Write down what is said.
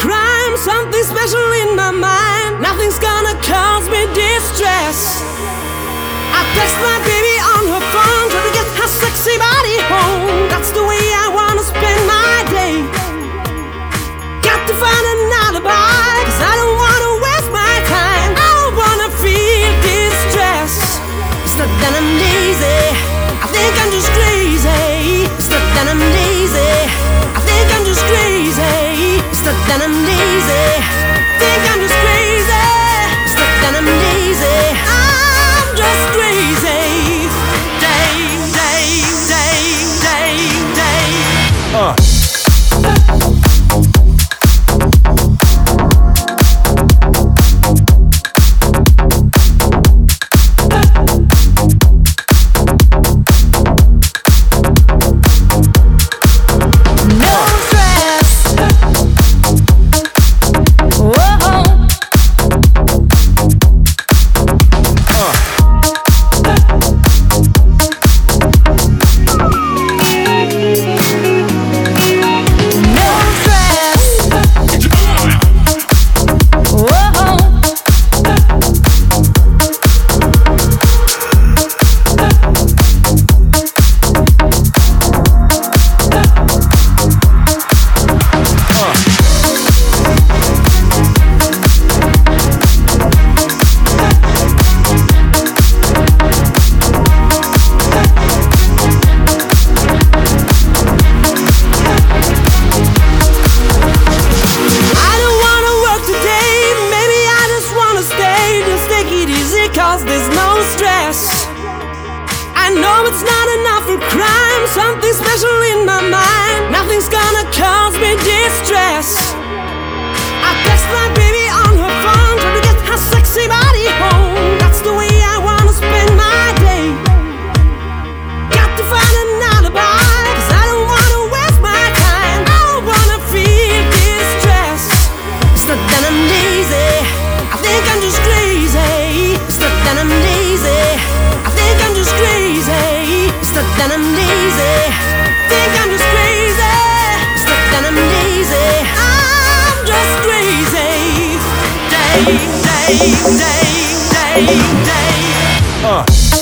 crime, something special in my mind. Nothing's gonna cause me distress. I text my baby. it's not enough for crime. Something special day, day, day, day, day. Uh.